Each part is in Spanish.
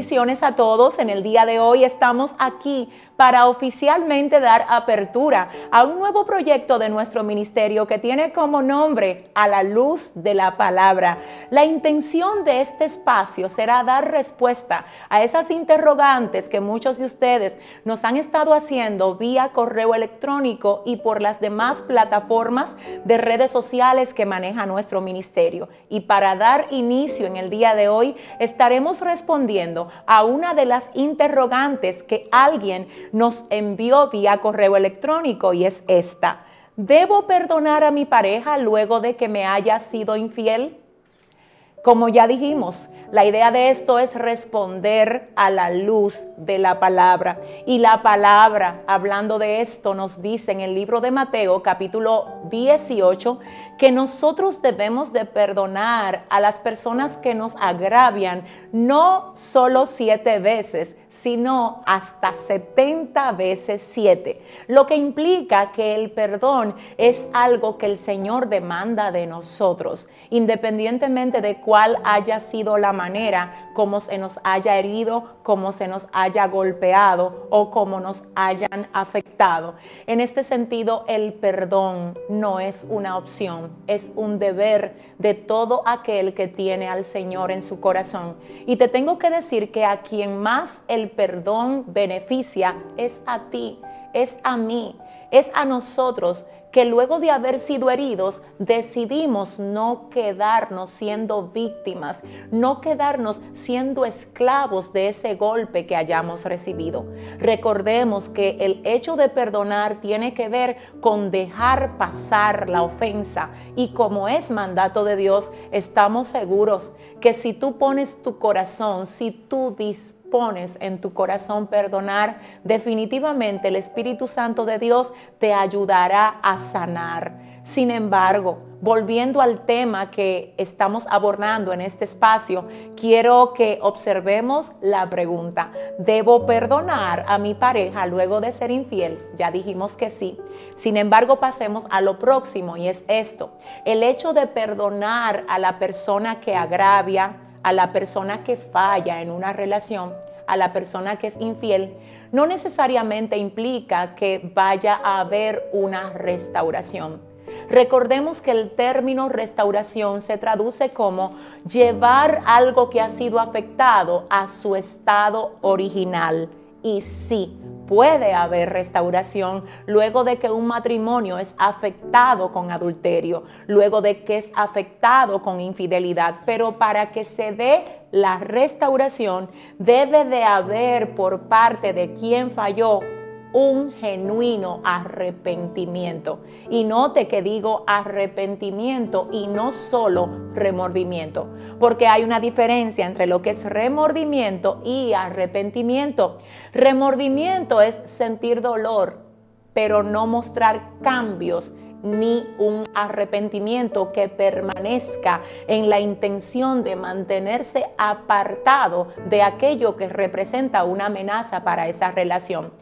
bendiciones a todos. En el día de hoy estamos aquí para oficialmente dar apertura a un nuevo proyecto de nuestro ministerio que tiene como nombre A la luz de la palabra. La intención de este espacio será dar respuesta a esas interrogantes que muchos de ustedes nos han estado haciendo vía correo electrónico y por las demás plataformas de redes sociales que maneja nuestro ministerio. Y para dar inicio en el día de hoy estaremos respondiendo a una de las interrogantes que alguien nos envió vía correo electrónico y es esta. ¿Debo perdonar a mi pareja luego de que me haya sido infiel? Como ya dijimos, la idea de esto es responder a la luz de la palabra. Y la palabra, hablando de esto, nos dice en el libro de Mateo capítulo 18 que nosotros debemos de perdonar a las personas que nos agravian, no solo siete veces, sino hasta 70 veces siete. Lo que implica que el perdón es algo que el Señor demanda de nosotros, independientemente de cuál haya sido la manera como se nos haya herido, como se nos haya golpeado o como nos hayan afectado. En este sentido, el perdón no es una opción es un deber de todo aquel que tiene al Señor en su corazón. Y te tengo que decir que a quien más el perdón beneficia es a ti, es a mí, es a nosotros que luego de haber sido heridos decidimos no quedarnos siendo víctimas, no quedarnos siendo esclavos de ese golpe que hayamos recibido. Recordemos que el hecho de perdonar tiene que ver con dejar pasar la ofensa y como es mandato de Dios, estamos seguros que si tú pones tu corazón, si tú dispones, pones en tu corazón perdonar, definitivamente el Espíritu Santo de Dios te ayudará a sanar. Sin embargo, volviendo al tema que estamos abordando en este espacio, quiero que observemos la pregunta, ¿debo perdonar a mi pareja luego de ser infiel? Ya dijimos que sí. Sin embargo, pasemos a lo próximo y es esto, el hecho de perdonar a la persona que agravia, a la persona que falla en una relación, a la persona que es infiel, no necesariamente implica que vaya a haber una restauración. Recordemos que el término restauración se traduce como llevar algo que ha sido afectado a su estado original. Y sí, puede haber restauración luego de que un matrimonio es afectado con adulterio, luego de que es afectado con infidelidad, pero para que se dé la restauración debe de haber por parte de quien falló un genuino arrepentimiento. Y note que digo arrepentimiento y no solo remordimiento, porque hay una diferencia entre lo que es remordimiento y arrepentimiento. Remordimiento es sentir dolor, pero no mostrar cambios ni un arrepentimiento que permanezca en la intención de mantenerse apartado de aquello que representa una amenaza para esa relación.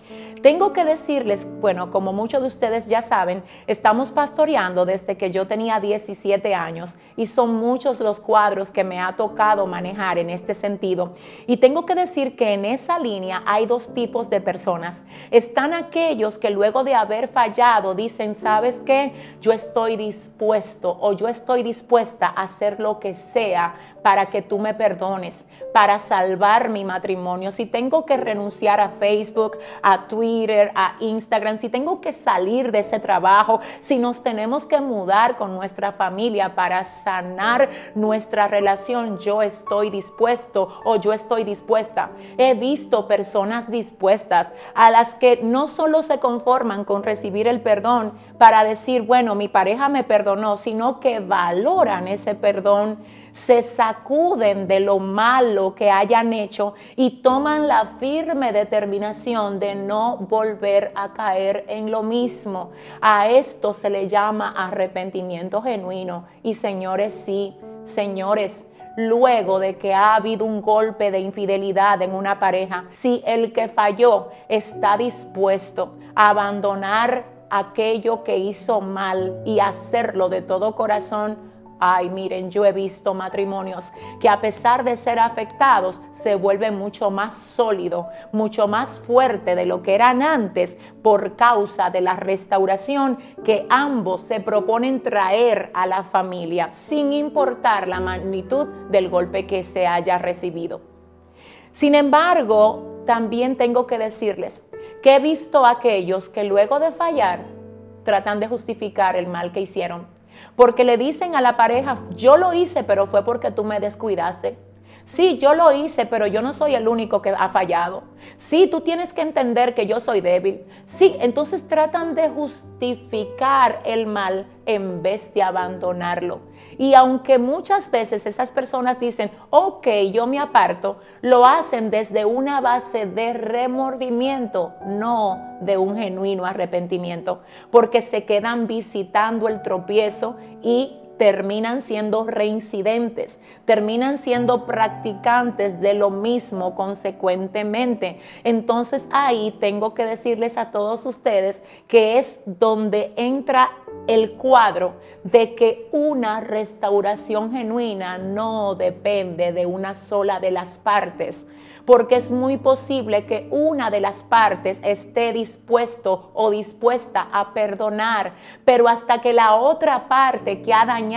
Tengo que decirles, bueno, como muchos de ustedes ya saben, estamos pastoreando desde que yo tenía 17 años y son muchos los cuadros que me ha tocado manejar en este sentido. Y tengo que decir que en esa línea hay dos tipos de personas. Están aquellos que luego de haber fallado dicen, ¿sabes qué? Yo estoy dispuesto o yo estoy dispuesta a hacer lo que sea para que tú me perdones, para salvar mi matrimonio. Si tengo que renunciar a Facebook, a Twitter, a Instagram, si tengo que salir de ese trabajo, si nos tenemos que mudar con nuestra familia para sanar nuestra relación, yo estoy dispuesto o yo estoy dispuesta. He visto personas dispuestas a las que no solo se conforman con recibir el perdón para decir, bueno, mi pareja me perdonó, sino que valoran ese perdón se sacuden de lo malo que hayan hecho y toman la firme determinación de no volver a caer en lo mismo. A esto se le llama arrepentimiento genuino. Y señores, sí, señores, luego de que ha habido un golpe de infidelidad en una pareja, si el que falló está dispuesto a abandonar aquello que hizo mal y hacerlo de todo corazón, Ay, miren, yo he visto matrimonios que a pesar de ser afectados, se vuelven mucho más sólido, mucho más fuerte de lo que eran antes por causa de la restauración que ambos se proponen traer a la familia, sin importar la magnitud del golpe que se haya recibido. Sin embargo, también tengo que decirles que he visto a aquellos que luego de fallar tratan de justificar el mal que hicieron porque le dicen a la pareja, yo lo hice, pero fue porque tú me descuidaste. Sí, yo lo hice, pero yo no soy el único que ha fallado. Sí, tú tienes que entender que yo soy débil. Sí, entonces tratan de justificar el mal en vez de abandonarlo. Y aunque muchas veces esas personas dicen, ok, yo me aparto, lo hacen desde una base de remordimiento, no de un genuino arrepentimiento, porque se quedan visitando el tropiezo y terminan siendo reincidentes, terminan siendo practicantes de lo mismo consecuentemente. Entonces ahí tengo que decirles a todos ustedes que es donde entra el cuadro de que una restauración genuina no depende de una sola de las partes porque es muy posible que una de las partes esté dispuesto o dispuesta a perdonar, pero hasta que la otra parte que ha dañado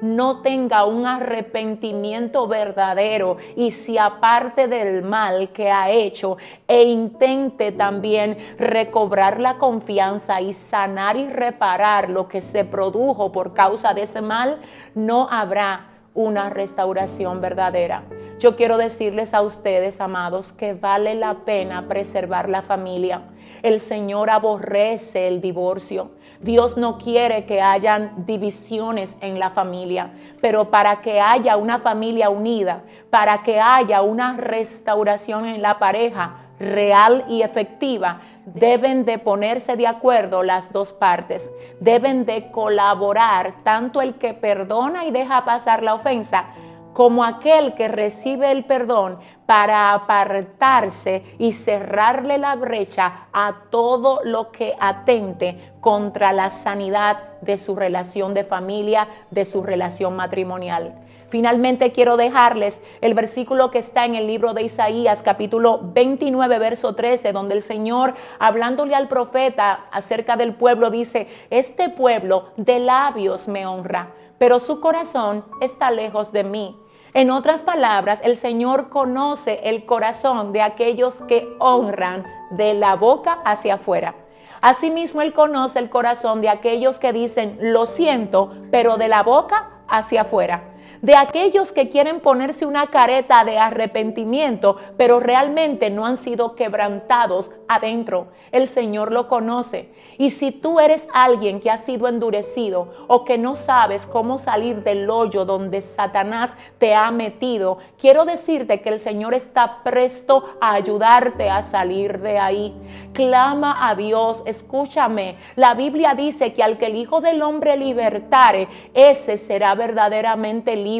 no tenga un arrepentimiento verdadero y se aparte del mal que ha hecho e intente también recobrar la confianza y sanar y reparar lo que se produjo por causa de ese mal, no habrá una restauración verdadera. Yo quiero decirles a ustedes, amados, que vale la pena preservar la familia. El Señor aborrece el divorcio. Dios no quiere que hayan divisiones en la familia, pero para que haya una familia unida, para que haya una restauración en la pareja real y efectiva, deben de ponerse de acuerdo las dos partes, deben de colaborar tanto el que perdona y deja pasar la ofensa como aquel que recibe el perdón para apartarse y cerrarle la brecha a todo lo que atente contra la sanidad de su relación de familia, de su relación matrimonial. Finalmente quiero dejarles el versículo que está en el libro de Isaías capítulo 29 verso 13 donde el Señor hablándole al profeta acerca del pueblo dice, este pueblo de labios me honra, pero su corazón está lejos de mí. En otras palabras, el Señor conoce el corazón de aquellos que honran de la boca hacia afuera. Asimismo, Él conoce el corazón de aquellos que dicen, lo siento, pero de la boca hacia afuera de aquellos que quieren ponerse una careta de arrepentimiento, pero realmente no han sido quebrantados adentro. El Señor lo conoce. Y si tú eres alguien que ha sido endurecido o que no sabes cómo salir del hoyo donde Satanás te ha metido, quiero decirte que el Señor está presto a ayudarte a salir de ahí. Clama a Dios, escúchame. La Biblia dice que al que el Hijo del Hombre libertare, ese será verdaderamente libre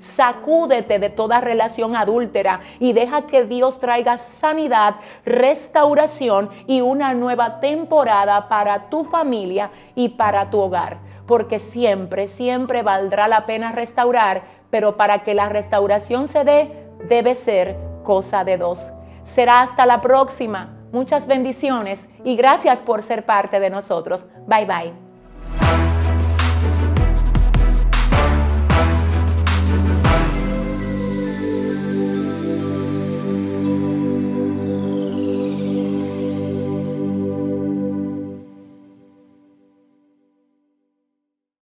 Sacúdete de toda relación adúltera y deja que Dios traiga sanidad, restauración y una nueva temporada para tu familia y para tu hogar. Porque siempre, siempre valdrá la pena restaurar, pero para que la restauración se dé, debe ser cosa de dos. Será hasta la próxima. Muchas bendiciones y gracias por ser parte de nosotros. Bye bye.